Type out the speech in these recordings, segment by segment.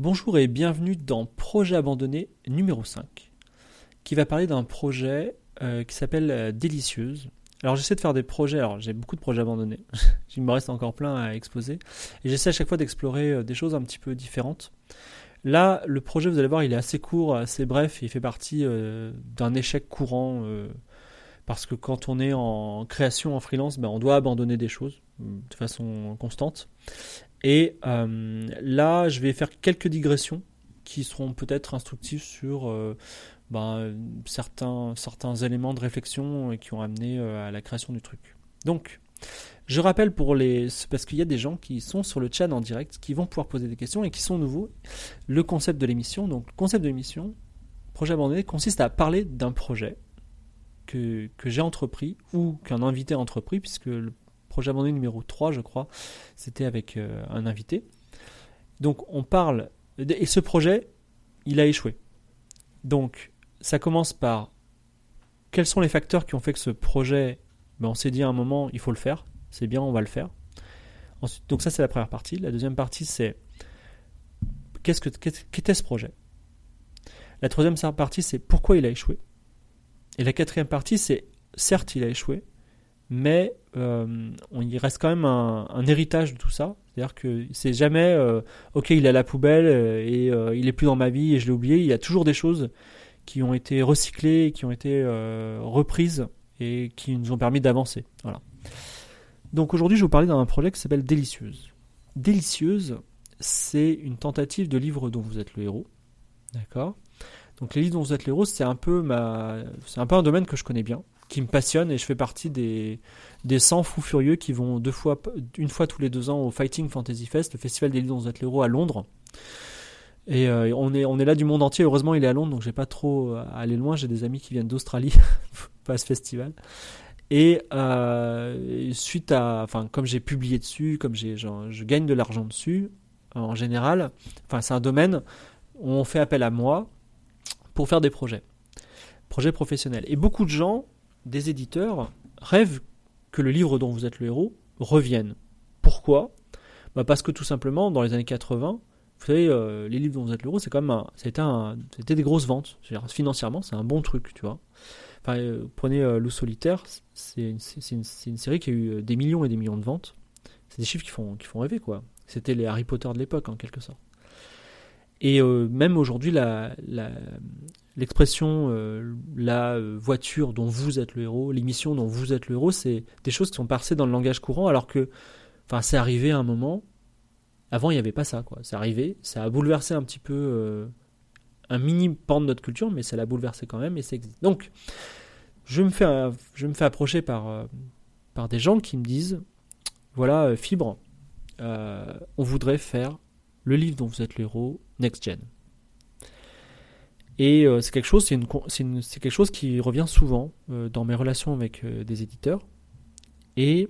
Bonjour et bienvenue dans Projet abandonné numéro 5, qui va parler d'un projet euh, qui s'appelle euh, Délicieuse. Alors j'essaie de faire des projets, alors j'ai beaucoup de projets abandonnés, il me reste encore plein à exposer, et j'essaie à chaque fois d'explorer euh, des choses un petit peu différentes. Là, le projet, vous allez voir, il est assez court, assez bref, il fait partie d'un échec courant, parce que quand on est en création, en freelance, ben, on doit abandonner des choses de façon constante. Et là, je vais faire quelques digressions qui seront peut-être instructives sur ben, certains, certains éléments de réflexion qui ont amené euh, à la création du truc. Donc, je rappelle pour les. Parce qu'il y a des gens qui sont sur le chat en direct, qui vont pouvoir poser des questions et qui sont nouveaux. Le concept de l'émission. Donc, le concept de l'émission, projet abandonné, consiste à parler d'un projet que, que j'ai entrepris ou qu'un invité a entrepris, puisque le projet abandonné numéro 3, je crois, c'était avec euh, un invité. Donc, on parle. Et ce projet, il a échoué. Donc, ça commence par quels sont les facteurs qui ont fait que ce projet, ben on s'est dit à un moment, il faut le faire, c'est bien, on va le faire. Donc ça c'est la première partie. La deuxième partie c'est qu'est-ce que qu'était ce projet? La troisième partie c'est pourquoi il a échoué. Et la quatrième partie c'est certes il a échoué, mais euh, il reste quand même un, héritage de tout ça. C'est-à-dire que c'est jamais euh, ok il est à la poubelle euh, et il est plus dans ma vie et je l'ai oublié. Il y a toujours des choses qui ont été recyclées, qui ont été reprises et qui nous ont permis d'avancer. Voilà. Donc aujourd'hui, je vais vous parler d'un projet qui s'appelle Délicieuse. Délicieuse, c'est une tentative de livre dont vous êtes le héros. D'accord? Donc les livres dont vous êtes le héros, c'est un ma c'est un peu un domaine que je connais bien, qui me passionne et je fais partie des des 100 fous furieux qui vont deux fois une fois tous les deux ans au Fighting Fantasy Fest, le festival des livres héros à Londres. Et euh, on, est, on est là du monde entier. Heureusement, il est à Londres, donc j'ai pas trop à aller loin. J'ai des amis qui viennent d'Australie, pas ce festival. Et euh, suite à, enfin, comme j'ai publié dessus, comme j'ai, je gagne de l'argent dessus, en général, enfin, c'est un domaine où on fait appel à moi pour faire des projets, projets professionnels. Et beaucoup de gens, des éditeurs, rêvent que le livre dont vous êtes le héros revienne. Pourquoi? Bah Parce que tout simplement, dans les années 80, vous savez, euh, les livres dont vous êtes l'euro, c'est quand même, c'était c'était des grosses ventes. financièrement, c'est un bon truc, tu vois. Enfin, euh, prenez euh, Loup solitaire, c'est une, série qui a eu des millions et des millions de ventes. C'est des chiffres qui font, qui font rêver, quoi. C'était les Harry Potter de l'époque, en quelque sorte. Et même aujourd'hui, l'expression la voiture dont vous êtes le héros, l'émission dont vous êtes le héros, c'est des choses qui sont passées dans le langage courant, alors que, enfin, c'est arrivé à un moment avant, il n'y avait pas ça. C'est arrivé, ça a bouleversé un petit peu euh, un mini pan de notre culture, mais ça l'a bouleversé quand même et ça existe. Donc, je me fais, approcher par, euh, des gens qui me disent voilà, euh, Fibre, on voudrait faire le livre dont vous êtes le Next Gen. Et c'est quelque chose, c'est quelque chose qui revient souvent dans mes relations avec des éditeurs. Et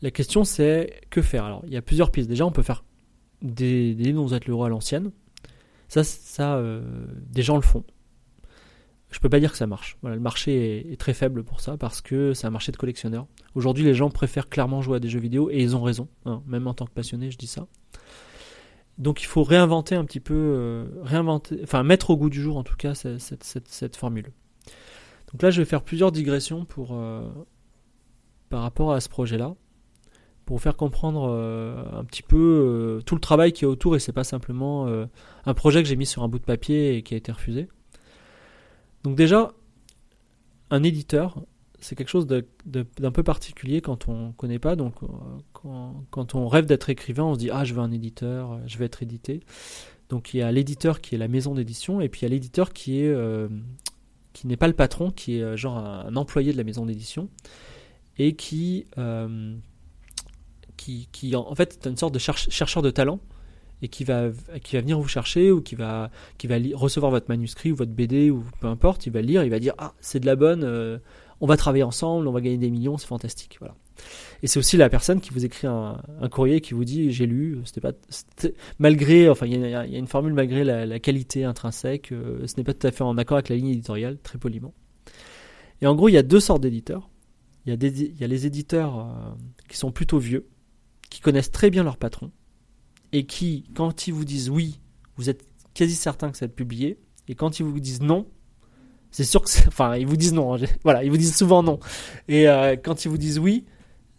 la question c'est que faire? Alors il y a plusieurs pistes. Déjà on peut faire des, livres dont vous êtes le à l'ancienne. Ça, ça euh, des gens le font. Je peux pas dire que ça marche. Voilà, le marché est, très faible pour ça parce que c'est un marché de collectionneurs. Aujourd'hui les gens préfèrent clairement jouer à des jeux vidéo et ils ont raison. Hein. même en tant que passionné je dis ça. Donc il faut réinventer un petit peu, euh, réinventer, enfin mettre au goût du jour en tout cas cette, formule. Donc là je vais faire plusieurs digressions pour, euh, par rapport à ce projet-là pour vous faire comprendre euh, un petit peu tout le travail qui est autour et c'est pas simplement un projet que j'ai mis sur un bout de papier et qui a été refusé. Donc déjà, un éditeur, c'est quelque chose d'un peu particulier quand on connaît pas. Donc quand, quand on rêve d'être écrivain, on se dit ah je veux un éditeur, je vais être édité. Donc il y a l'éditeur qui est la maison d'édition et puis il y a l'éditeur qui est qui n'est pas le patron, qui est genre un, employé de la maison d'édition et qui qui, en fait est une sorte de chercheur de talent et qui va, qui va venir vous chercher ou qui va, qui va recevoir votre manuscrit ou votre BD ou peu importe, il va lire, il va dire ah c'est de la bonne, euh, on va travailler ensemble, on va gagner des millions, c'est fantastique, voilà. Et c'est aussi la personne qui vous écrit un, courrier qui vous dit j'ai lu, c'était pas, malgré, enfin il y, a une formule malgré la, qualité intrinsèque, euh, ce n'est pas tout à fait en accord avec la ligne éditoriale, très poliment. Et en gros il y a deux sortes d'éditeurs. Il y, y a les éditeurs euh, qui sont plutôt vieux, qui connaissent très bien leur patron, et qui, quand ils vous disent oui, vous êtes quasi certain que ça va être publié, et quand ils vous disent non, c'est sûr que c'est. Enfin, ils vous disent non. hein, voilà, ils vous disent souvent non. Et euh, quand ils vous disent oui,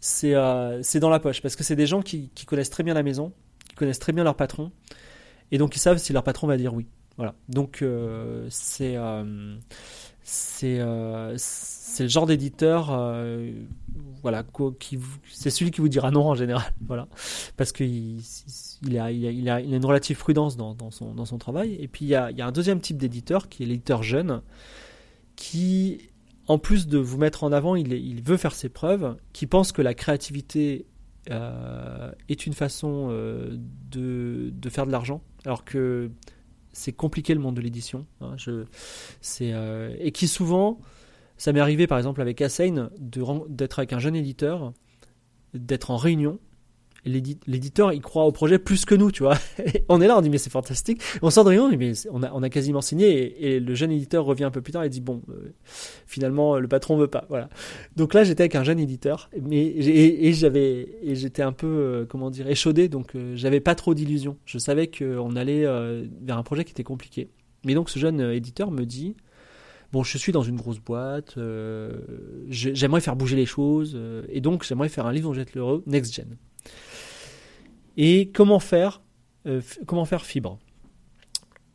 c'est euh, c'est dans la poche. Parce que c'est des gens qui, connaissent très bien la maison, qui connaissent très bien leur patron. Et donc, ils savent si leur patron va dire oui. Voilà. Donc, euh, c'est. C'est euh, le genre d'éditeur euh, voilà qui c'est celui qui vous dira non en général voilà. Parce qu'il il a, il a, il a, une relative prudence dans, dans, son, dans son travail. Et puis il y a, il y a un deuxième type d'éditeur qui est l'éditeur jeune qui en plus de vous mettre en avant il, il veut faire ses preuves qui pense que la créativité euh, est une façon euh, de, de faire de l'argent. Alors que c'est compliqué le monde de l'édition hein, je, c'est, euh, et qui souvent ça m'est arrivé par exemple avec ren- d'être avec un jeune éditeur, d'être en réunion. L'éditeur, il croit au projet plus que nous, tu vois. On est là, on dit mais c'est fantastique. On sort de réunion, mais c'est- on a, on a quasiment signé. Et, le jeune éditeur revient un peu plus tard et dit bon, euh, finalement le patron veut pas. Voilà. Donc là, j'étais avec un jeune éditeur, mais et, et j'avais et j'étais un peu euh, comment dire échaudé, donc euh, j'avais pas trop d'illusions. Je savais qu'on allait vers un projet qui était compliqué. Mais donc ce jeune éditeur me dit bon, je suis dans une grosse boîte, j'ai- j'aimerais faire bouger les choses, et donc j'aimerais faire un livre dont jette l'euro, Next Gen. Et comment faire, euh, comment faire fibre?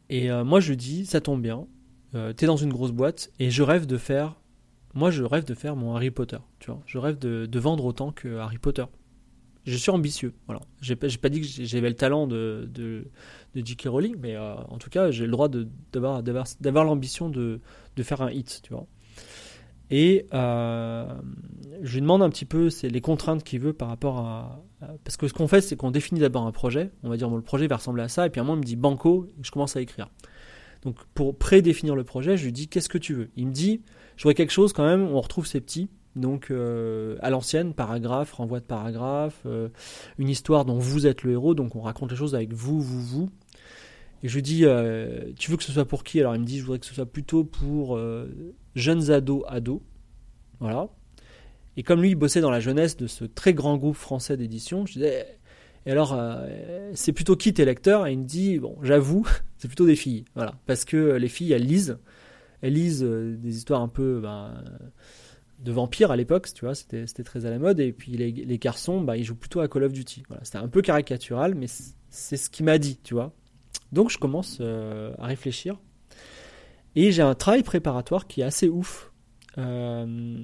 Et euh, moi je dis, ça tombe bien, euh, t'es dans une grosse boîte, et je rêve de faire, moi je rêve de faire mon Harry Potter, tu vois, je rêve de, vendre autant que Harry Potter. Je suis ambitieux, voilà. J'ai pas, pas dit que j'avais le talent de, de, de J.K. Rowling, mais euh, en tout cas j'ai le droit d'avoir, l'ambition de, de faire un hit, tu vois. Et je lui demande un petit peu les contraintes qu'il veut par rapport à- Parce que ce qu'on fait, c'est qu'on définit d'abord un projet. On va dire, le projet va ressembler à ça. Et puis à un moment, il me dit banco, et je commence à écrire. Donc pour prédéfinir le projet, je lui dis qu'est-ce que tu veux? Il me dit, je quelque chose quand même, on retrouve ces petits. Donc euh, à l'ancienne, paragraphe, renvoi de paragraphe, euh, une histoire dont vous êtes le héros, donc on raconte les choses avec vous, vous, vous. Et je lui dis, euh, tu veux que ce soit pour qui? Alors il me dit, je voudrais que ce soit plutôt pour euh, jeunes ados, ados. Voilà. Et comme lui, il bossait dans la jeunesse de ce très grand groupe français d'édition, je disais, et alors, euh, c'est plutôt qui tes lecteurs? Et il me dit, bon, j'avoue, c'est plutôt des filles. Voilà. Parce que les filles, elles lisent. Elles lisent euh, des histoires un peu ben, de vampires à l'époque, tu vois, c'était très à la mode. Et puis les, garçons, bah, ils jouent plutôt à Call of Duty. Voilà. C'était un peu caricatural, mais c'est- ce qu'il m'a dit, tu vois. Donc je commence euh, à réfléchir. Et j'ai un travail préparatoire qui est assez ouf. Euh,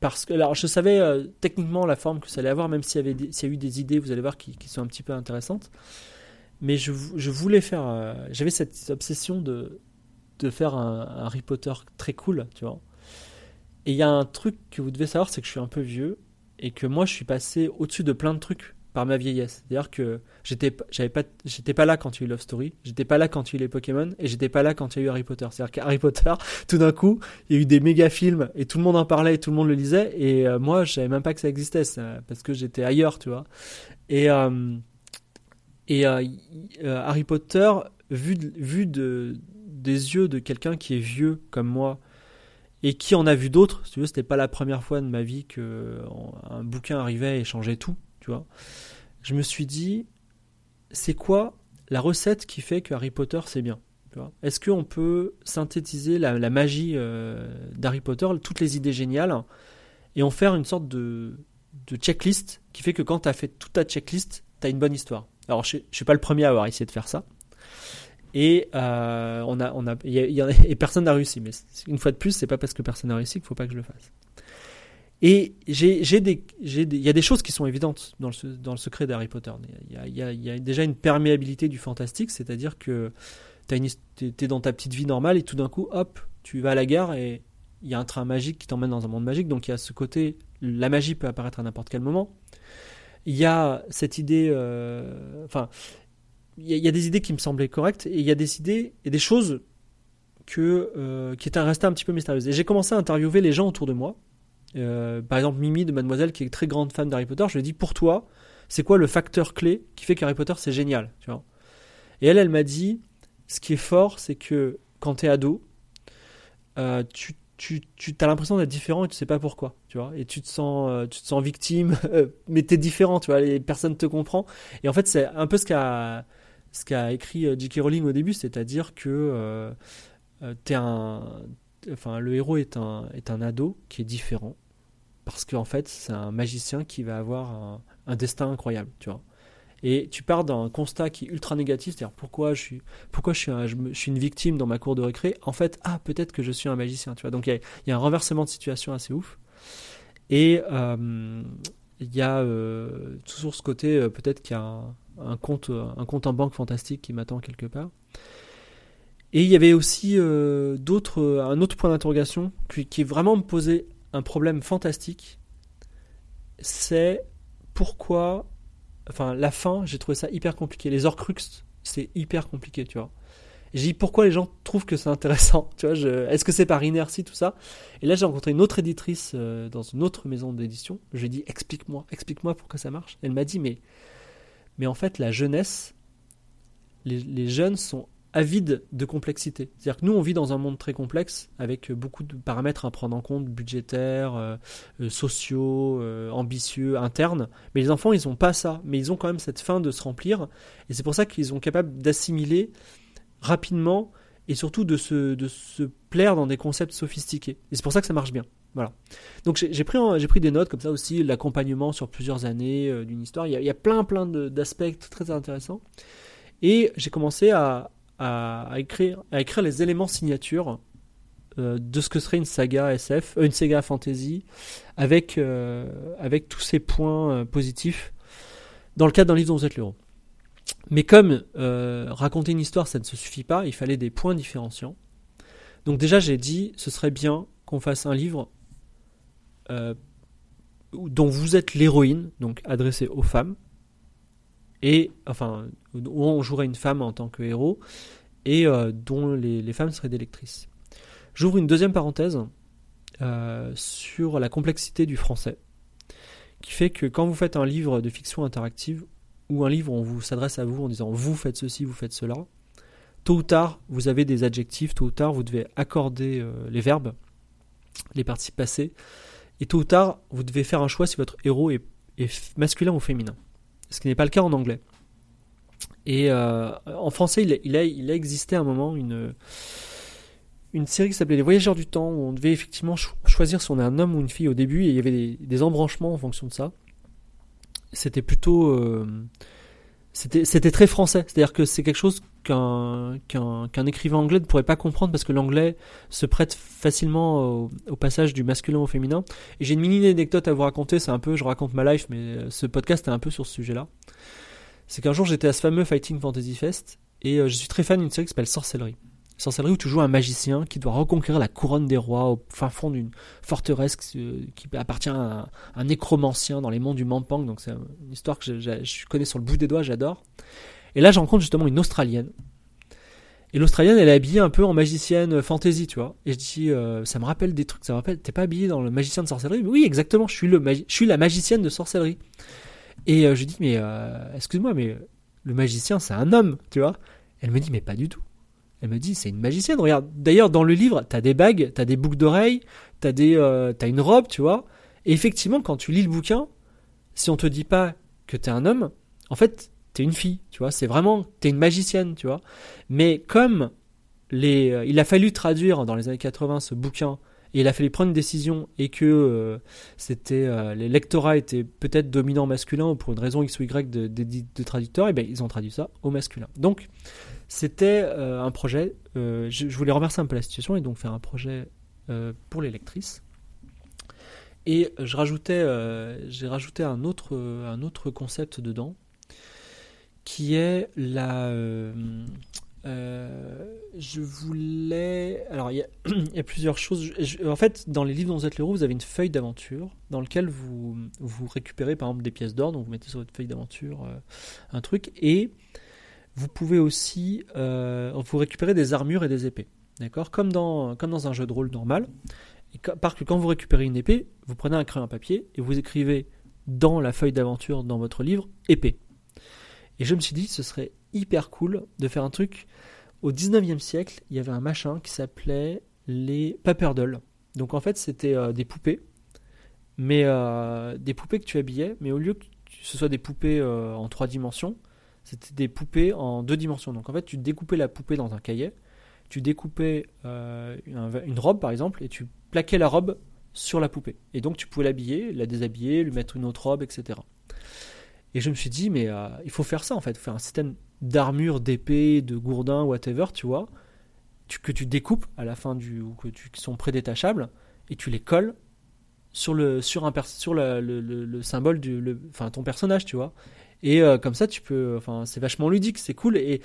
parce que, alors je savais euh, techniquement la forme que ça allait avoir, même s'il y, s'il y a eu des idées, vous allez voir, qui, qui sont un petit peu intéressantes. Mais je, je voulais faire. euh, J'avais cette obsession de, de faire un, un Harry Potter très cool, tu vois. Et il y a un truc que vous devez savoir, c'est que je suis un peu vieux et que moi je suis passé au-dessus de plein de trucs par ma vieillesse. C'est-à-dire que j'étais pas pas là quand il y a eu Love Story, j'étais pas là quand il y a eu les Pokémon et j'étais pas là quand il y a eu Harry Potter. C'est-à-dire qu'Harry Potter, tout d'un coup, il y a eu des méga films et tout le monde en parlait et tout le monde le lisait et euh, moi je savais même pas que ça existait parce que j'étais ailleurs, tu vois. Et euh, et euh, Harry Potter vu vu de des yeux de quelqu'un qui est vieux comme moi et qui en a vu d'autres. Si tu veux, c'était pas la première fois de ma vie que en- un bouquin arrivait et changeait tout, tu vois. Je me suis dit, c'est quoi la recette qui fait que Harry Potter c'est bien Est-ce qu'on peut synthétiser la, magie euh, d'Harry Potter, toutes les idées géniales, et en faire une sorte de, de checklist qui fait que quand tu as fait toute ta checklist, tu as une bonne histoire Alors, je, je suis pas le premier à avoir essayé de faire ça. Et euh, on a, on a, et personne n'a réussi. Mais une fois de plus, c'est pas parce que personne n'a réussi qu'il faut pas que je le fasse. Et il y a des choses qui sont évidentes dans le, dans le secret d'Harry Potter. Il y, a, déjà une perméabilité du fantastique, c'est-à-dire que t'es t'es dans ta petite vie normale et tout d'un coup, hop, tu vas à la gare et il y a un train magique qui t'emmène dans un monde magique. Donc il y a ce côté, la magie peut apparaître à n'importe quel moment. Il y a cette idée, euh, enfin, il y, a, il y a des idées qui me semblaient correctes et il y a des idées et des choses que, euh, qui étaient restées un petit peu mystérieuses. Et j'ai commencé à interviewer les gens autour de moi. Euh, par exemple, Mimi de Mademoiselle, qui est très grande fan d'Harry Potter, je lui ai dit pour toi, c'est quoi le facteur clé qui fait qu'Harry Potter c'est génial, tu vois? Et elle, elle m'a dit, ce qui est fort, c'est que quand t'es ado, euh, tu tu, tu as l'impression d'être différent et tu sais pas pourquoi, tu vois? Et tu te sens, euh, tu te sens victime, euh, mais tu es différent, tu vois. Les personnes te comprennent. Et en fait, c'est un peu ce qu'a ce écrit J.K. Rowling au début, c'est-à-dire que t'es un, enfin, le héros est un, est un ado qui est différent parce qu'en fait, c'est un magicien qui va avoir un, destin incroyable, tu vois et tu pars d'un constat qui est ultra négatif, c'est-à-dire pourquoi je suis, pourquoi je suis, une victime dans ma cour de récré? En fait, ah peut-être que je suis un magicien, tu vois. Donc il y, a un renversement de situation assez ouf. Et euh, il y a euh, toujours ce côté, euh, peut-être qu'il y a un, compte, un compte en banque fantastique qui m'attend quelque part. Et il y avait aussi d'autres, un autre point d'interrogation qui, qui vraiment me posait un problème fantastique. C'est pourquoi enfin la fin, j'ai trouvé ça hyper compliqué. Les Horcruxes, c'est hyper compliqué, tu vois. J'ai dit pourquoi les gens trouvent que c'est intéressant, tu vois. Est-ce que c'est par inertie tout ça? Et là, j'ai rencontré une autre éditrice euh, dans une autre maison d'édition. Je lui ai dit explique-moi, explique-moi pourquoi ça marche. Elle m'a dit mais, mais en fait la jeunesse, les jeunes sont avide de complexité. C'est-à-dire que nous, on vit dans un monde très complexe, avec beaucoup de paramètres à prendre en compte, budgétaires, euh, euh, sociaux, euh, ambitieux, internes. Mais les enfants, ils n'ont pas ça. Mais ils ont quand même cette fin de se remplir. Et c'est pour ça qu'ils sont capables d'assimiler rapidement et surtout de se, de se plaire dans des concepts sophistiqués. Et c'est pour ça que ça marche bien. Voilà. Donc j'ai pris, pris des notes comme ça aussi, l'accompagnement sur plusieurs années d'une histoire. Il y, a, plein plein d'aspects très intéressants. Et j'ai commencé à, à, écrire, à écrire les éléments signatures euh, de ce que serait une saga SF, euh, une saga fantasy, avec, euh, avec tous ces points positifs dans le cadre d'un livre dont vous êtes l'héros. Mais comme raconter une histoire, ça ne se suffit pas, il fallait des points différenciants. Donc déjà, j'ai dit, ce serait bien qu'on fasse un livre dont vous êtes l'héroïne, donc adressé aux femmes, et enfin où on jouerait une femme en tant que héros et euh, dont les, femmes seraient des lectrices. J'ouvre une deuxième parenthèse euh, sur la complexité du français, qui fait que quand vous faites un livre de fiction interactive ou un livre où on vous s'adresse à vous en disant vous faites ceci, vous faites cela, tôt ou tard vous avez des adjectifs, tôt ou tard vous devez accorder euh, les verbes, les participes passés, et tôt ou tard vous devez faire un choix si votre héros est masculin ou féminin ce qui n'est pas le cas en anglais. Et euh, en français, il a, il, a, existé à un moment une, série qui s'appelait Les Voyageurs du Temps, où on devait effectivement choisir si on est un homme ou une fille au début, et il y avait des, embranchements en fonction de ça. C'était plutôt... Euh, c'était très français, c'est-à-dire que c'est quelque chose qu'un écrivain anglais ne pourrait pas comprendre parce que l'anglais se prête facilement au, passage du masculin au féminin. Et j'ai une mini anecdote à vous raconter, c'est un peu, je raconte ma life, mais euh, ce podcast est un peu sur ce sujet-là. C'est qu'un jour j'étais à ce fameux Fighting Fantasy Fest et euh, je suis très fan d'une série qui s'appelle Sorcellerie sorcellerie où tu joues un magicien qui doit reconquérir la couronne des rois au fin fond d'une forteresse qui, appartient à un, nécromancien dans les monts du Mampang. Donc c'est une histoire que je, connais sur le bout des doigts, j'adore. Et là, je rencontre justement une Australienne. Et l'Australienne, elle est habillée un peu en magicienne fantasy, tu vois. Et je dis, euh, ça me rappelle des trucs, ça me rappelle, t'es pas habillée dans le magicien de sorcellerie? Oui, exactement, je suis, le je suis la magicienne de sorcellerie. Et euh, je dis, mais euh, excuse-moi, mais le magicien, c'est un homme, tu vois. Elle me dit, mais pas du tout. Elle me dit, c'est une magicienne. Regarde, d'ailleurs, dans le livre, t'as des bagues, t'as des boucles d'oreilles, t'as des, euh, as une robe, tu vois. Et effectivement, quand tu lis le bouquin, si on te dit pas que t'es un homme, en fait, t'es une fille, tu vois. C'est vraiment, t'es une magicienne, tu vois. Mais comme les, il a fallu traduire dans les années 80 ce bouquin, il a fallu prendre une décision, et que euh, c'était, les lectorats étaient peut-être dominants masculins, ou pour une raison X ou Y de, de, traducteurs, et ben ils ont traduit ça au masculin. Donc, c'était euh, un projet, euh, je, voulais renverser un peu la situation et donc faire un projet euh, pour les lectrices. Et j'ai rajouté un autre concept dedans, qui est la... je voulais. Alors, il y, a plusieurs choses. en fait, dans les livres dont vous êtes le héros, vous avez une feuille d'aventure dans laquelle vous, récupérez par exemple des pièces d'or. Donc, vous mettez sur votre feuille d'aventure un truc. Et vous pouvez aussi euh, vous récupérer des armures et des épées. D'accord? Comme dans, un jeu de rôle normal. Et parce que quand vous récupérez une épée, vous prenez un crayon papier et vous écrivez dans la feuille d'aventure dans votre livre épée. Et je me suis dit, ce serait hyper cool de faire un truc. Au 19e siècle, il y avait un machin qui s'appelait les paperdolls. Donc en fait, c'était des poupées, mais des poupées que tu habillais, mais au lieu que ce soit des poupées en trois dimensions, c'était des poupées en deux dimensions. Donc en fait, tu découpais la poupée dans un cahier, tu découpais une robe par exemple, et tu plaquais la robe sur la poupée. Et donc tu pouvais l'habiller, la déshabiller, lui mettre une autre robe, etc. Et je me suis dit, mais euh, il faut faire ça en fait, faire un système d'armure, d'épée, de gourdin, whatever, tu vois, que tu découpes à la fin du. ou que tu, qui sont prédétachables, et tu les colles sur le, sur un sur le, le, symbole du. Le, enfin, ton personnage, tu vois. Et euh, comme ça, tu peux. Enfin, c'est vachement ludique, c'est cool. Et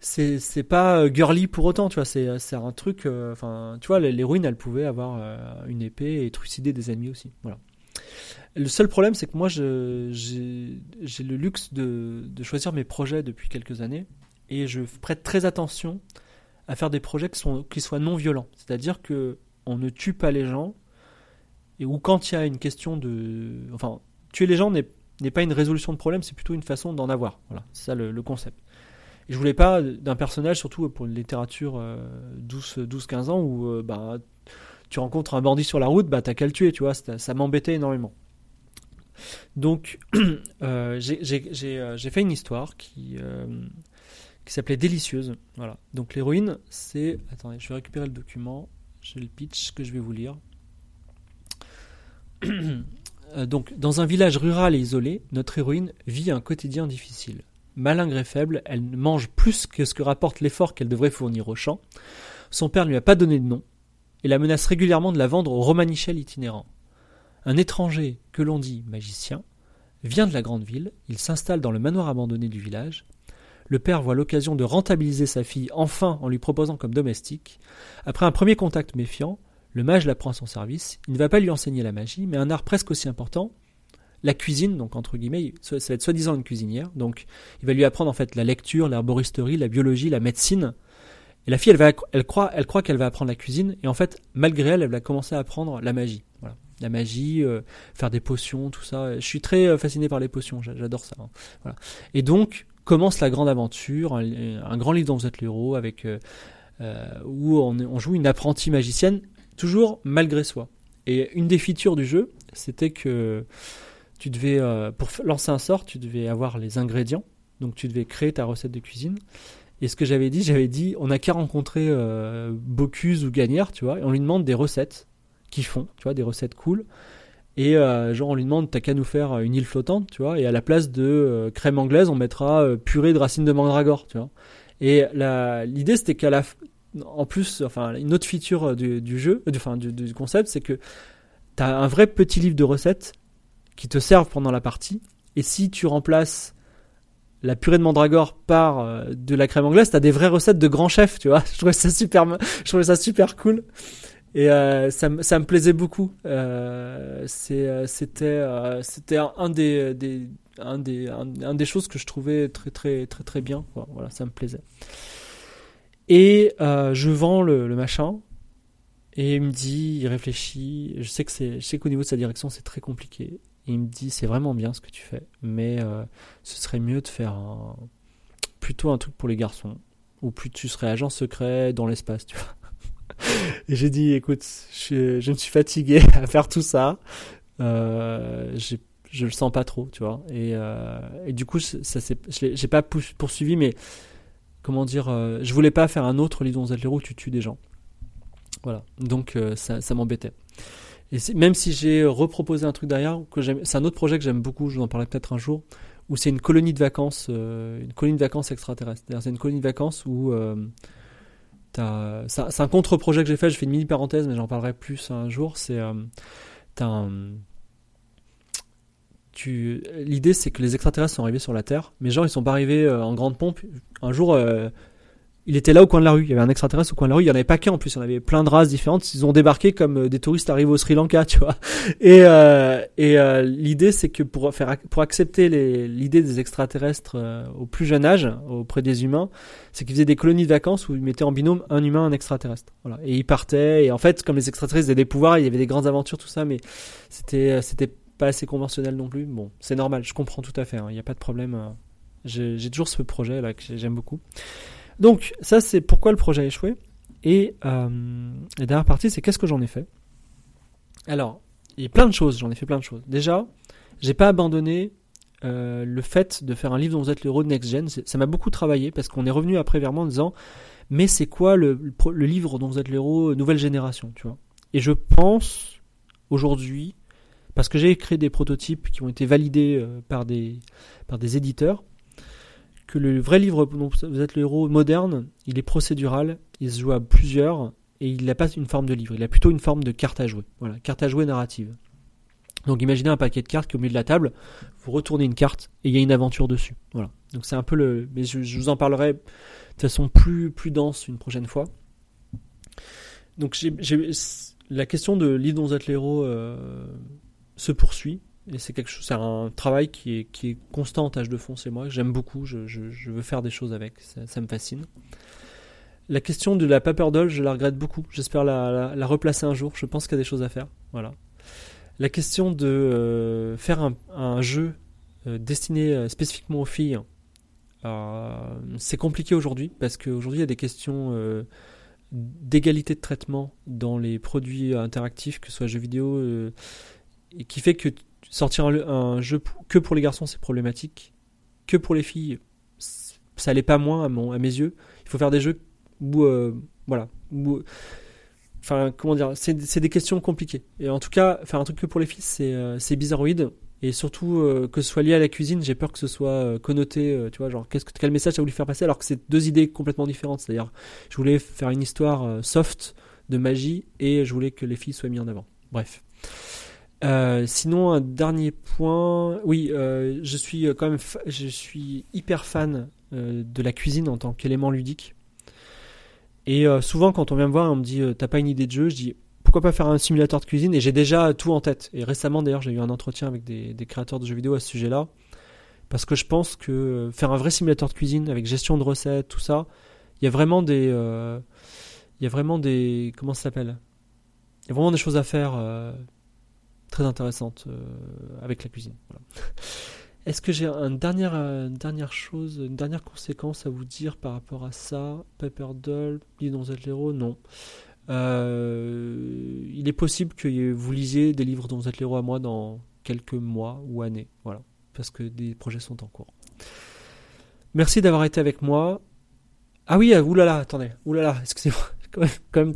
c'est pas euh, girly pour autant, tu vois. C'est un truc. Enfin, tu vois, l'héroïne, elle pouvait avoir une épée et trucider des ennemis aussi. Voilà. Le seul problème, c'est que moi, j'ai le luxe de, choisir mes projets depuis quelques années et je prête très attention à faire des projets qui, soient non violents. C'est-à-dire que on ne tue pas les gens et ou quand il y a une question de, enfin, tuer les gens n'est pas une résolution de problème, c'est plutôt une façon d'en avoir. Voilà, c'est ça le, concept. Et je voulais pas d'un personnage, surtout pour une littérature 12-15 euh, ans, où euh, bah, tu rencontres un bandit sur la route, bah t'as qu'à le tuer, tu vois, ça m'embêtait énormément. Donc, euh, euh, j'ai fait une histoire qui, euh, qui s'appelait Délicieuse. Voilà. Donc, l'héroïne, c'est. Attendez, je vais récupérer le document. J'ai le pitch que je vais vous lire. Donc, dans un village rural et isolé, notre héroïne vit un quotidien difficile. Malingre et faible, elle mange plus que ce que rapporte l'effort qu'elle devrait fournir au champ. Son père ne lui a pas donné de nom et la menace régulièrement de la vendre au romanichel itinérant. Un étranger, que l'on dit magicien, vient de la grande ville, il s'installe dans le manoir abandonné du village. Le père voit l'occasion de rentabiliser sa fille enfin en lui proposant comme domestique. Après un premier contact méfiant, le mage la prend à son service. Il ne va pas lui enseigner la magie, mais un art presque aussi important, la cuisine, donc entre guillemets, ça va être soi-disant une cuisinière. Donc il va lui apprendre en fait la lecture, l'herboristerie, la biologie, la médecine. Et la fille, elle, va, elle croit, elle croit qu'elle va apprendre la cuisine, et en fait, malgré elle, elle va commencer à apprendre la magie. Voilà la magie, euh, faire des potions, tout ça. Je suis très euh, fasciné par les potions, j'adore ça. Hein. Et donc commence la grande aventure, un, grand livre dont vous êtes l'héros, avec euh, où on, joue une apprentie magicienne, toujours malgré soi. Et une des features du jeu, c'était que tu devais, pour lancer un sort, tu devais avoir les ingrédients, donc tu devais créer ta recette de cuisine. Et ce que j'avais dit, j'avais dit, on n'a qu'à rencontrer Bocuse ou Gagnard, tu vois, et on lui demande des recettes qui font, tu vois, des recettes cool. Et euh, genre on lui demande t'as qu'à nous faire une île flottante, tu vois, et à la place de euh, crème anglaise, on mettra euh, purée de racines de mandragore, tu vois. Et l'idée c'était qu'à la en plus, enfin une autre feature du, jeu, enfin du, du, concept, c'est que t'as un vrai petit livre de recettes qui te servent pendant la partie. Et si tu remplaces la purée de mandragore par de la crème anglaise, t'as des vraies recettes de grands chefs, tu vois. Je trouvais ça super, je trouvais ça super cool. Et euh, ça, me plaisait beaucoup. Euh, euh c'était euh, un, des, choses que je trouvais très très très très bien. Voilà, ça me plaisait. Et je vends le, machin. Et il me dit, il réfléchit. Je sais que qu'au niveau de sa direction, c'est très compliqué. Il me dit, c'est vraiment bien ce que tu fais, mais ce serait mieux de faire plutôt un truc pour les garçons, ou plus tu serais agent secret dans l'espace, tu vois. Et j'ai dit, écoute, je, me suis fatigué à faire tout ça. Euh, je le sens pas trop, tu vois. Et, euh, du coup, ça j'ai pas poursuivi, mais comment dire, euh, je voulais pas faire un autre Lidon Zetlero où tu tues des gens. Voilà. Donc euh, ça, m'embêtait. Et même si j'ai reproposé un truc derrière, c'est un autre projet que j'aime beaucoup, je vous en parlerai peut-être un jour, où c'est une colonie de vacances, euh, une colonie de vacances extraterrestre. C'est une colonie de vacances où c'est un contre-projet que j'ai fait, je fais une mini parenthèse, mais j'en parlerai plus un jour. C'est euh, l'idée c'est que les extraterrestres sont arrivés sur la Terre, mais genre ils sont pas arrivés euh, en grande pompe. Un jour, euh, il était là au coin de la rue. Il y avait un extraterrestre au coin de la rue. Il y en avait pas qu'un en plus. Il y en avait plein de races différentes. Ils ont débarqué comme euh, des touristes arrivent au Sri Lanka, tu vois. Et, euh, et euh, l'idée, c'est que pour faire, pour accepter l'idée des extraterrestres au plus jeune âge auprès des humains, c'est qu'ils faisaient des colonies de vacances où ils mettaient en binôme un humain, un extraterrestre. Voilà. Et ils partaient. Et en fait, comme les extraterrestres avaient des pouvoirs, il y avait des grandes aventures, tout ça, mais c'était, c'était pas assez conventionnel non plus. Bon, c'est normal. Je comprends tout à fait. Hein. Il n'y a pas de problème. J'ai toujours ce projet là que j'aime beaucoup. Donc ça c'est pourquoi le projet a échoué. Et euh, la dernière partie c'est qu'est-ce que j'en ai fait? Alors, il y a plein de choses, j'en ai fait plein de choses. Déjà, j'ai pas abandonné euh, le fait de faire un livre dont vous êtes le héros de Next Gen. Ça m'a beaucoup travaillé parce qu'on est revenu après vers moi en disant mais c'est quoi le, le, livre dont vous êtes le héros nouvelle génération, tu vois? Et je pense aujourd'hui, parce que j'ai créé des prototypes qui ont été validés euh, par des éditeurs, que le vrai livre dont vous êtes le héros moderne, il est procédural, il se joue à plusieurs, et il n'a pas une forme de livre, il a plutôt une forme de carte à jouer. Voilà, carte à jouer narrative. Donc imaginez un paquet de cartes qui au milieu de la table, vous retournez une carte et il y a une aventure dessus. Voilà. Donc c'est un peu le. Mais je, vous en parlerai de façon plus, plus dense une prochaine fois. Donc j'ai, la question de livre dont vous êtes l'héros euh, se poursuit. Et c'est quelque chose, c'est un travail qui est, qui est constant en tâche de fond, c'est moi. J'aime beaucoup, je, veux faire des choses avec, ça, me fascine. La question de la paper doll, je la regrette beaucoup. J'espère la, la, replacer un jour. Je pense qu'il y a des choses à faire. Voilà. La question de euh, faire un, un jeu euh, destiné euh, spécifiquement aux filles, c'est compliqué aujourd'hui parce qu'aujourd'hui il y a des questions d'égalité de traitement dans les produits interactifs, que ce soit jeux vidéo, et qui fait que sortir un, jeu que pour les garçons c'est problématique, que pour les filles ça l'est pas moins à, mon, à mes yeux. Il faut faire des jeux où voilà Enfin, comment dire, c'est des questions compliquées. Et en tout cas, faire un truc que pour les filles, c'est euh, bizarroïde. Et surtout, euh, que ce soit lié à la cuisine, j'ai peur que ce soit euh, connoté, tu vois, genre, qu'est-ce que, quel message ça voulu faire passer, alors que c'est deux idées complètement différentes. C'est-à-dire, je voulais faire une histoire soft de magie et je voulais que les filles soient mises en avant. Bref. Sinon, un dernier point. Oui, je suis quand même, je suis hyper fan de la cuisine en tant qu'élément ludique. Et euh, souvent, quand on vient me voir, on me dit euh, T'as pas une idée de jeu Je dis Pourquoi pas faire un simulateur de cuisine? Et j'ai déjà tout en tête. Et récemment, d'ailleurs, j'ai eu un entretien avec des, créateurs de jeux vidéo à ce sujet-là. Parce que je pense que euh, faire un vrai simulateur de cuisine avec gestion de recettes, tout ça, il y a vraiment des. il y a vraiment des. Comment ça s'appelle? Il y a vraiment des choses à faire très intéressantes avec la cuisine. Est-ce que j'ai une dernière, euh, dernière chose, une dernière conséquence à vous dire par rapport à ça? Pepper Doll, dans héros Non. Euh, il est possible que vous lisiez des livres dont l'héros à moi dans quelques mois ou années. Voilà. Parce que des projets sont en cours. Merci d'avoir été avec moi. Ah oui, euh, oulala, attendez. Oulala, excusez-moi. Quand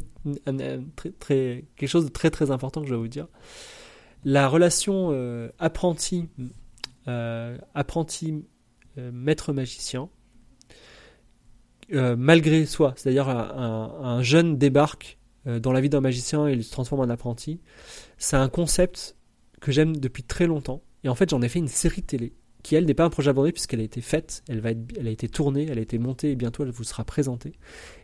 même, quelque chose de très très important que je vais vous dire. La relation euh, apprenti euh, maître magicien, euh, malgré soi, c'est-à-dire un, jeune débarque dans la vie d'un magicien et il se transforme en apprenti, c'est un concept que j'aime depuis très longtemps. Et en fait, j'en ai fait une série télé qui, elle, n'est pas un projet abandonné puisqu'elle a été faite, elle a été tournée, elle a été montée et bientôt elle vous sera présentée.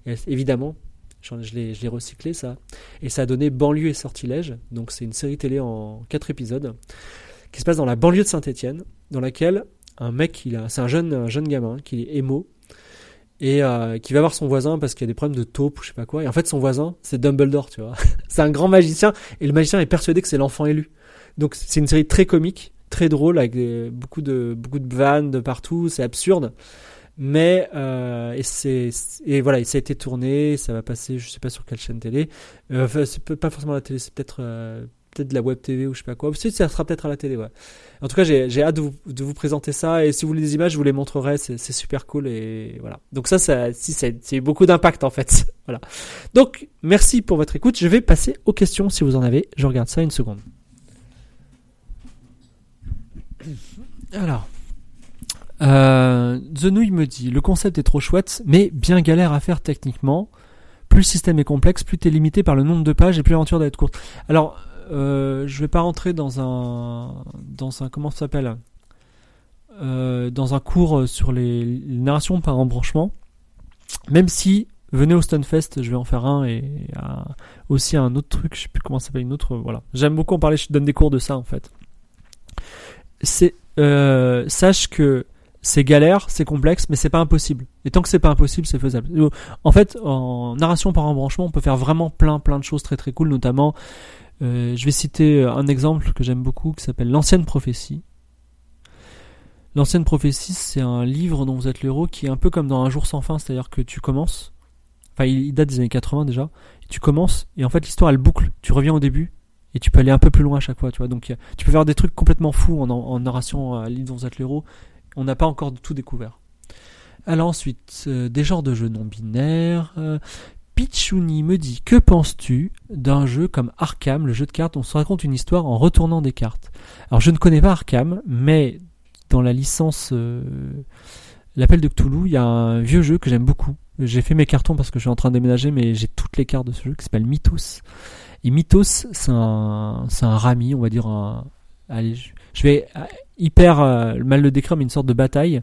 Et évidemment, je l'ai recyclé ça. Et ça a donné Banlieue et Sortilège. Donc c'est une série télé en quatre épisodes qui se passe dans la banlieue de Saint-Etienne, dans laquelle un mec, c'est un jeune, un jeune gamin qui est émo et euh, qui va voir son voisin parce qu'il y a des problèmes de taupe ou je sais pas quoi. Et en fait, son voisin, c'est Dumbledore, tu vois. c'est un grand magicien et le magicien est persuadé que c'est l'enfant élu. Donc c'est une série très comique, très drôle avec beaucoup de beaucoup de vannes de partout. C'est absurde. Mais euh, et c'est et voilà, ça a été tourné, ça va passer, je sais pas sur quelle chaîne télé. Euh, enfin, c'est pas forcément la télé, c'est peut-être euh, peut-être de la web TV ou je sais pas quoi. Ça sera peut-être à la télé. En tout cas, j'ai hâte de vous, de vous, présenter ça. Et si vous voulez des images, je vous les montrerai. C'est super cool. Et voilà. Donc ça, ça si, c'est beaucoup d'impact en fait. voilà. Donc, merci pour votre écoute. Je vais passer aux questions si vous en avez. Je regarde ça une seconde. Alors. Euh, The Nouille me dit le concept est trop chouette, mais bien galère à faire techniquement. Plus le système est complexe, plus tu es limité par le nombre de pages et plus l'aventure doit être courte. Alors, euh, je vais pas rentrer dans un dans un comment ça s'appelle? Euh, dans un cours sur les, narrations par embranchement. Même si venez au Stunfest, je vais en faire un et aussi un autre truc, je sais plus comment ça s'appelle une autre. Voilà, j'aime beaucoup en parler. Je donne des cours de ça en fait. C'est euh, sache que c'est galère, c'est complexe, mais c'est pas impossible. Et tant que c'est pas impossible, c'est faisable. En fait, en narration par embranchement, on peut faire vraiment plein plein de choses très très cool, notamment euh, je vais citer un exemple que j'aime beaucoup qui s'appelle L'ancienne prophétie. L'ancienne prophétie, c'est un livre dont vous êtes l'héros qui est un peu comme dans Un jour sans fin, c'est-à-dire que tu commences, enfin il date des années 80 déjà, tu commences et en fait l'histoire elle boucle, tu reviens au début Et tu peux aller un peu plus loin à chaque fois, tu vois. Donc tu peux faire des trucs complètement fous en, en narration à l'île dont l'héros. On n'a pas encore tout découvert. Alors ensuite, euh, des genres de jeux non binaires. Euh, Pichouni me dit Que penses-tu d'un jeu comme Arkham, le jeu de cartes, on se raconte une histoire en retournant des cartes? Alors je ne connais pas Arkham, mais dans la licence euh, L'Appel de Cthulhu, il y a un vieux jeu que j'aime beaucoup. J'ai fait mes cartons parce que je suis en train de déménager, mais j'ai toutes les cartes de ce jeu qui s'appelle Mythos. Et Mythos, c'est un, c'est un rami, on va dire un. Allez, je, vais hyper mal le décrire, mais une sorte de bataille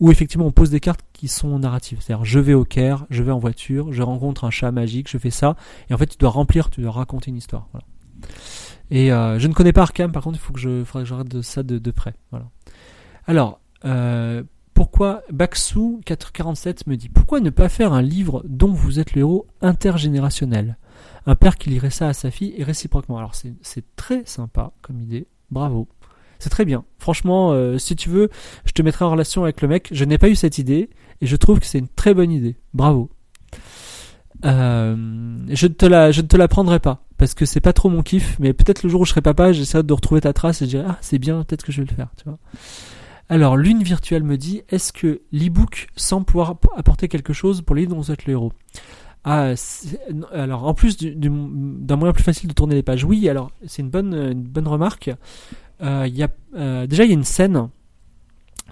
où effectivement on pose des cartes qui sont narratives. C'est-à-dire je vais au Caire, je vais en voiture, je rencontre un chat magique, je fais ça, et en fait tu dois remplir, tu dois raconter une histoire. Voilà. Et euh, je ne connais pas Arkham, par contre il faut que je, faudrait que j'arrête de ça de, près. Voilà. Alors, euh, pourquoi Baxou 447 me dit pourquoi ne pas faire un livre dont vous êtes le héros intergénérationnel? Un père qui lirait ça à sa fille et réciproquement. Alors c'est très sympa comme idée, bravo. C'est très bien. Franchement, euh, si tu veux, je te mettrai en relation avec le mec. Je n'ai pas eu cette idée et je trouve que c'est une très bonne idée. Bravo. Euh, je ne te la, je ne te la prendrai pas parce que c'est pas trop mon kiff. Mais peut-être le jour où je serai papa, j'essaierai de retrouver ta trace et je dirai ah c'est bien, peut-être que je vais le faire. Tu vois. Alors lune virtuelle me dit est-ce que l'e-book sans pouvoir apporter quelque chose pour les dont vous êtes le héros? Ah, alors en plus d'un moyen plus facile de tourner les pages, oui. Alors c'est une bonne, une bonne remarque. Euh, y a, euh, déjà, il y a une scène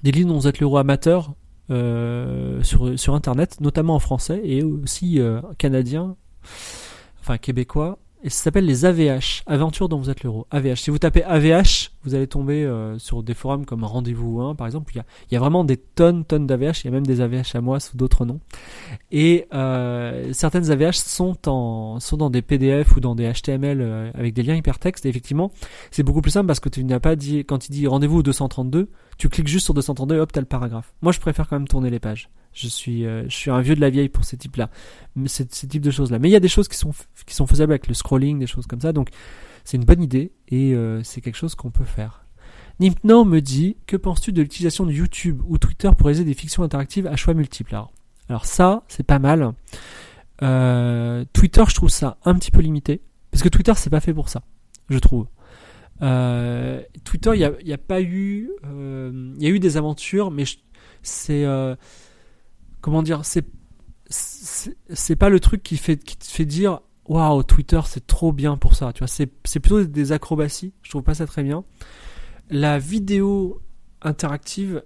des livres dont vous êtes l'euro amateur euh, sur, sur Internet, notamment en français et aussi canadien, enfin québécois, et ça s'appelle les AVH, Aventures dont vous êtes l'euro. AVH. Si vous tapez AVH, vous allez tomber euh, sur des forums comme Rendez-vous 1, par exemple. Il y, a, il y a vraiment des tonnes, tonnes d'AVH. Il y a même des AVH à moi sous d'autres noms. Et euh, certaines AVH sont, en, sont dans des PDF ou dans des HTML euh, avec des liens hypertextes. Et effectivement, c'est beaucoup plus simple parce que tu n'as pas dit, quand il dit Rendez-vous 232, tu cliques juste sur 232 et hop, t'as le paragraphe. Moi, je préfère quand même tourner les pages. Je suis, euh, je suis un vieux de la vieille pour ces types-là, ces, ces types de choses-là. Mais il y a des choses qui sont, qui sont faisables avec le scrolling, des choses comme ça. Donc, c'est une bonne idée et euh, c'est quelque chose qu'on peut faire. Nimpno me dit Que penses-tu de l'utilisation de YouTube ou Twitter pour réaliser des fictions interactives à choix multiples? Alors, alors, ça, c'est pas mal. Euh, Twitter, je trouve ça un petit peu limité. Parce que Twitter, c'est pas fait pour ça, je trouve. Euh, Twitter, il n'y a, y a, pas eu. Il y a eu des aventures, mais c'est comment dire, c'est c'est pas le truc qui fait qui te fait dire waouh Twitter c'est trop bien pour ça tu vois. C'est c'est plutôt des acrobaties je trouve pas ça très bien. La vidéo interactive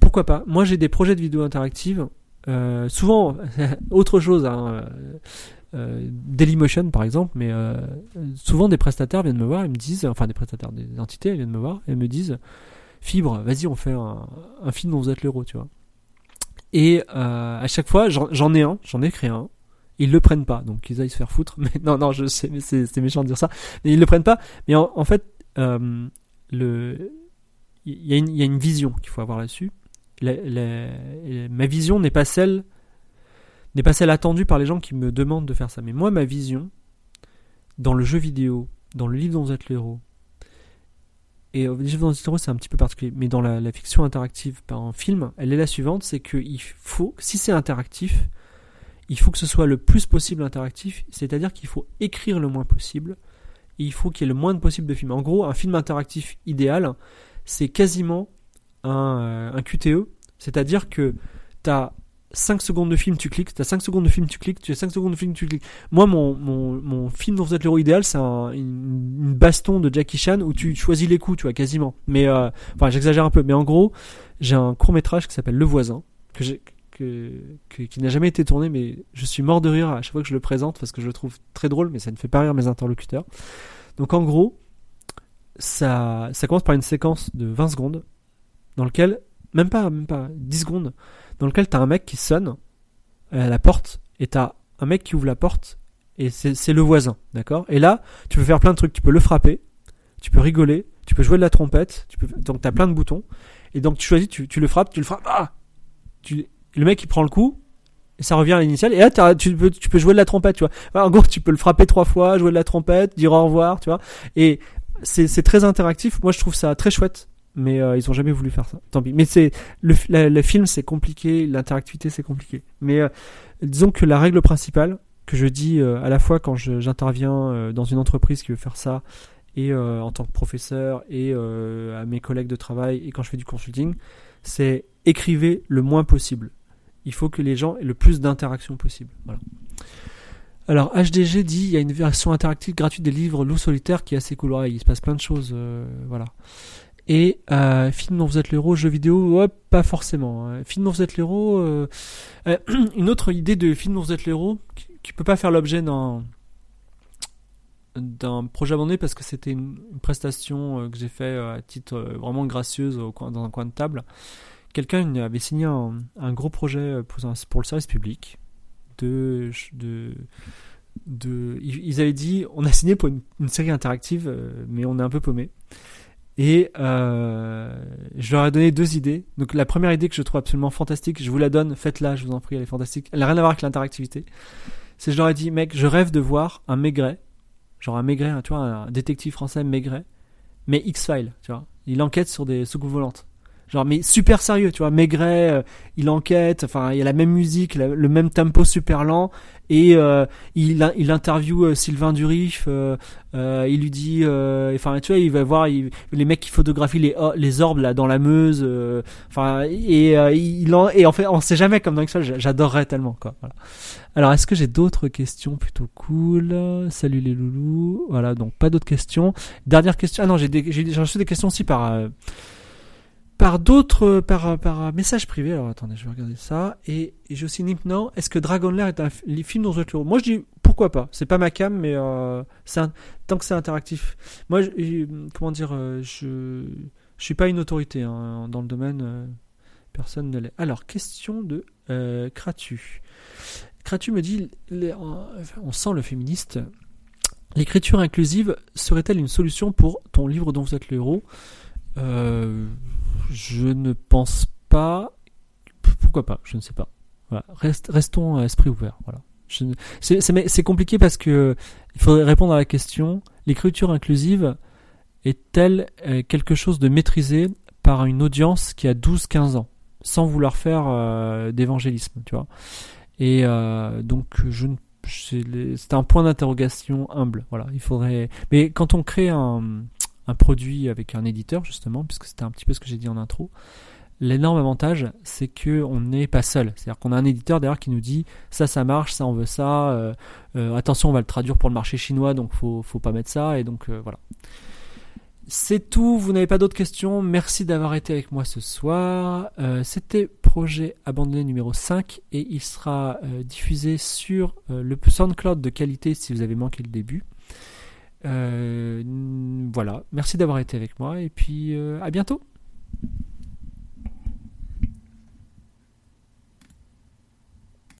pourquoi pas. Moi j'ai des projets de vidéo interactive euh, souvent autre chose hein, euh, euh, Dailymotion par exemple mais euh, souvent des prestataires viennent me voir et me disent enfin des prestataires des entités viennent me voir et me disent Fibre vas-y on fait un, un film dont vous êtes l'héros tu vois et euh, à chaque fois, j'en ai un, j'en ai créé un. Ils le prennent pas, donc ils aillent se faire foutre. Mais non, non, je sais, c'est méchant de dire ça. Mais ils le prennent pas. Mais en, fait, euh, il y, a une, y a une vision qu'il faut avoir là-dessus. ma vision n'est pas celle n'est pas celle attendue par les gens qui me demandent de faire ça. Mais moi, ma vision, dans le jeu vidéo, dans le livre dont vous êtes l'héros, et euh, c'est un petit peu particulier, mais dans la, fiction interactive par un film, elle est la suivante, c'est qu'il faut, si c'est interactif, il faut que ce soit le plus possible interactif, c'est-à-dire qu'il faut écrire le moins possible, et il faut qu'il y ait le moins possible de films. En gros, un film interactif idéal, c'est quasiment un, euh, un QTE, c'est-à-dire que tu as 5 secondes de film, tu cliques, tu as 5 secondes de film, tu cliques, tu as 5 secondes de film, tu cliques. Moi, mon, mon, mon film dont vous êtes l'héros idéal, c'est un, une, baston de Jackie Chan où tu choisis les coups, tu vois, quasiment. Mais, euh, enfin, j'exagère un peu, mais en gros, j'ai un court métrage qui s'appelle Le Voisin, que que, qui n'a jamais été tourné, mais je suis mort de rire à chaque fois que je le présente parce que je le trouve très drôle, mais ça ne fait pas rire mes interlocuteurs. Donc, en gros, ça, ça commence par une séquence de 20 secondes dans lequel, même pas, même pas, 10 secondes, dans lequel t'as un mec qui sonne à la porte et t'as un mec qui ouvre la porte et c'est le voisin, d'accord? Et là, tu peux faire plein de trucs. Tu peux le frapper, tu peux rigoler, tu peux jouer de la trompette, tu peux, donc t'as plein de boutons. Et donc tu choisis, tu, tu le frappes, tu le frappes, ah tu, Le mec il prend le coup, et ça revient à l'initial. Et là, tu peux, tu peux jouer de la trompette, tu vois. en gros, tu peux le frapper trois fois, jouer de la trompette, dire au revoir, tu vois. Et c'est très interactif. Moi, je trouve ça très chouette mais euh, ils ont jamais voulu faire ça. Tant pis. Mais c'est le, film c'est compliqué, l'interactivité c'est compliqué. Mais euh, disons que la règle principale que je dis à la fois quand j'interviens dans une entreprise qui veut faire ça et en tant que professeur et à mes collègues de travail et quand je fais du consulting, c'est écrivez le moins possible. Il faut que les gens aient le plus d'interactions possible. Voilà. Alors HDG dit il y a une version interactive gratuite des livres Loup solitaire qui est assez cool. il se passe plein de choses, voilà. Et euh, film dont vous êtes l'héros, jeu vidéo, ouais, pas forcément. Hein. Film vous êtes l'héros, euh, euh, une autre idée de film dont vous êtes l'héros qui, peut pas faire l'objet d'un d'un projet abandonné parce que c'était une, prestation que j'ai fait à titre vraiment gracieuse au coin, dans un coin de table. Quelqu'un avait signé un, gros projet pour, pour, le service public de, de de, ils avaient dit on a signé pour une série interactive mais on est un peu paumé et euh, je leur ai donné deux idées. Donc la première idée que je trouve absolument fantastique, je vous la donne, faites-la, je vous en prie, elle est fantastique. Elle n'a rien à voir avec l'interactivité. C'est je leur ai dit, mec, je rêve de voir un Maigret, genre un Maigret, tu vois, un détective français Maigret, mais X-File, tu vois. Il enquête sur des soucoupes volantes genre mais super sérieux tu vois. Maigret euh, il enquête enfin il y a la même musique le même tempo super lent. Et euh, il il interview euh, Sylvain Durif il lui dit enfin tu vois il va voir les mecs qui photographient les les orbes là dans la Meuse enfin et il en, et en fait on sait jamais comme dans ça j'adorerais tellement quoi voilà. alors est-ce que j'ai d'autres questions plutôt cool? Salut les loulous. Voilà donc pas d'autres questions. Dernière question ah non j'ai j'ai reçu des questions aussi par par d'autres par par message privé. Alors attendez je vais regarder ça. Et, j'ai aussi une non est-ce que Dragon Lair est un film dans le moi je dis pourquoi pas. C'est pas ma cam mais euh, tant que c'est interactif. Moi comment dire euh, je je suis pas une autorité hein, dans le domaine euh, personne ne l'est. Alors question de euh, Kratu. Kratu me dit on sent le féministe. L'écriture inclusive serait-elle une solution pour ton livre dont vous êtes le héros? Euh, je ne pense pas. Pourquoi pas Je ne sais pas. Restons à esprit ouvert. Voilà. C'est compliqué parce que il faudrait répondre à la question l'écriture inclusive est-elle euh, quelque chose de maîtrisé par une audience qui a 12-15 ans sans vouloir faire euh, d'évangélisme, tu vois? Et euh, donc c'est un point d'interrogation humble. Voilà, il faudrait. Mais quand on crée un, un produit avec un éditeur justement, puisque c'était un petit peu ce que j'ai dit en intro. L'énorme avantage, c'est que on n'est pas seul. C'est-à-dire qu'on a un éditeur derrière qui nous dit ça, ça marche, ça, on veut ça. Euh, euh, attention, on va le traduire pour le marché chinois, donc faut, faut pas mettre ça. Et donc euh, voilà. C'est tout. Vous n'avez pas d'autres questions. Merci d'avoir été avec moi ce soir. C'était projet abandonné numéro 5 et il sera diffusé sur le SoundCloud de qualité si vous avez manqué le début. Euh, voilà, merci d'avoir été avec moi et puis euh, à bientôt.